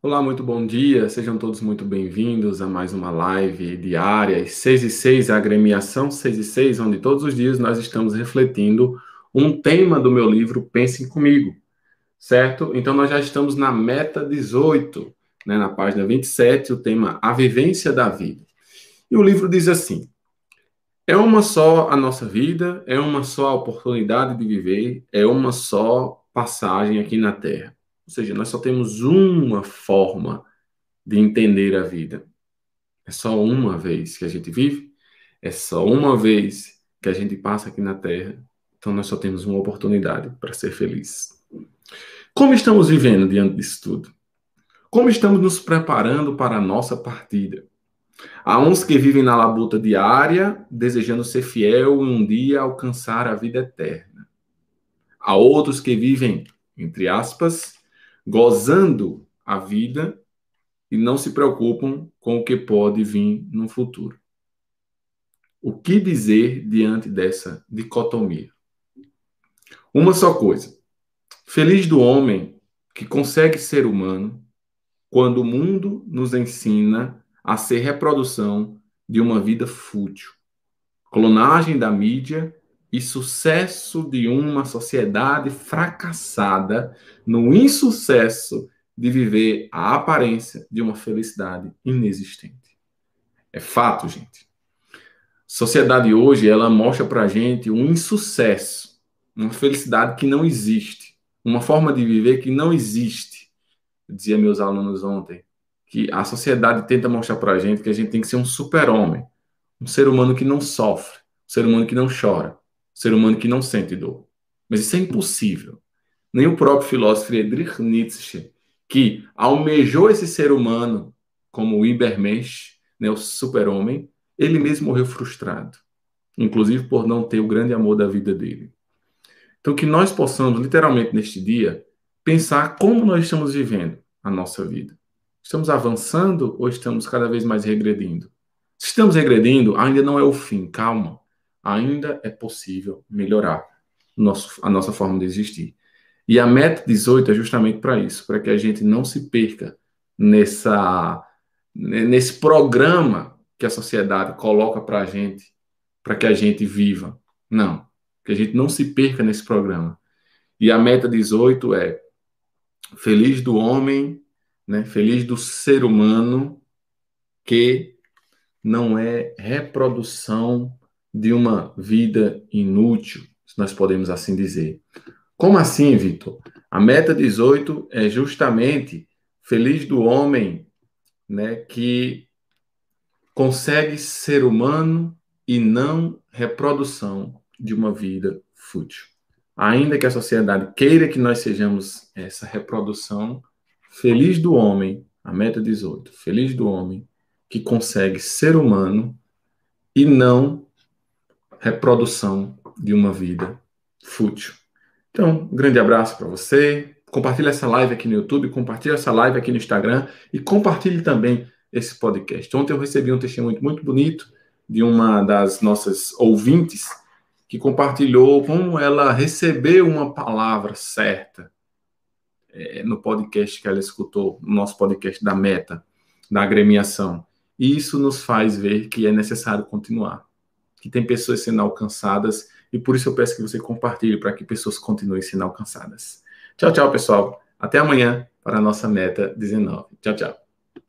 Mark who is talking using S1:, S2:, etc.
S1: Olá, muito bom dia, sejam todos muito bem-vindos a mais uma live diária, 6 e 6, a agremiação 6 e 6, onde todos os dias nós estamos refletindo um tema do meu livro Pensem Comigo, certo? Então nós já estamos na meta 18, né, na página 27, o tema A Vivência da Vida. E o livro diz assim: É uma só a nossa vida, é uma só a oportunidade de viver, é uma só passagem aqui na Terra. Ou seja, nós só temos uma forma de entender a vida. É só uma vez que a gente vive, é só uma vez que a gente passa aqui na Terra. Então nós só temos uma oportunidade para ser feliz. Como estamos vivendo diante disso tudo? Como estamos nos preparando para a nossa partida? Há uns que vivem na labuta diária, desejando ser fiel e um dia alcançar a vida eterna. Há outros que vivem, entre aspas, gozando a vida e não se preocupam com o que pode vir no futuro. O que dizer diante dessa dicotomia? Uma só coisa. Feliz do homem que consegue ser humano quando o mundo nos ensina a ser reprodução de uma vida fútil. Clonagem da mídia e sucesso de uma sociedade fracassada no insucesso de viver a aparência de uma felicidade inexistente. É fato, gente. Sociedade hoje, ela mostra pra gente um insucesso, uma felicidade que não existe, uma forma de viver que não existe. Eu dizia meus alunos ontem que a sociedade tenta mostrar pra gente que a gente tem que ser um super-homem, um ser humano que não sofre, um ser humano que não chora, ser humano que não sente dor. Mas isso é impossível. Nem o próprio filósofo Friedrich Nietzsche, que almejou esse ser humano como o Ibermensch, né, o super-homem, ele mesmo morreu frustrado, inclusive por não ter o grande amor da vida dele. Então, que nós possamos, literalmente neste dia, pensar como nós estamos vivendo a nossa vida. Estamos avançando ou estamos cada vez mais regredindo? Se estamos regredindo, ainda não é o fim, calma ainda é possível melhorar nosso, a nossa forma de existir. E a meta 18 é justamente para isso, para que a gente não se perca nessa, nesse programa que a sociedade coloca para a gente, para que a gente viva. Não, que a gente não se perca nesse programa. E a meta 18 é feliz do homem, né, feliz do ser humano que não é reprodução de uma vida inútil, se nós podemos assim dizer. Como assim, Vitor? A meta 18 é justamente feliz do homem, né, que consegue ser humano e não reprodução de uma vida fútil. Ainda que a sociedade queira que nós sejamos essa reprodução, feliz do homem, a meta 18, feliz do homem que consegue ser humano e não reprodução de uma vida fútil. Então, um grande abraço para você. Compartilhe essa live aqui no YouTube, compartilhe essa live aqui no Instagram e compartilhe também esse podcast. Ontem eu recebi um testemunho muito bonito de uma das nossas ouvintes que compartilhou como ela recebeu uma palavra certa é, no podcast que ela escutou, no nosso podcast da Meta, da agremiação. E isso nos faz ver que é necessário continuar que tem pessoas sendo alcançadas e por isso eu peço que você compartilhe para que pessoas continuem sendo alcançadas. Tchau, tchau, pessoal. Até amanhã para a nossa meta 19. Tchau, tchau.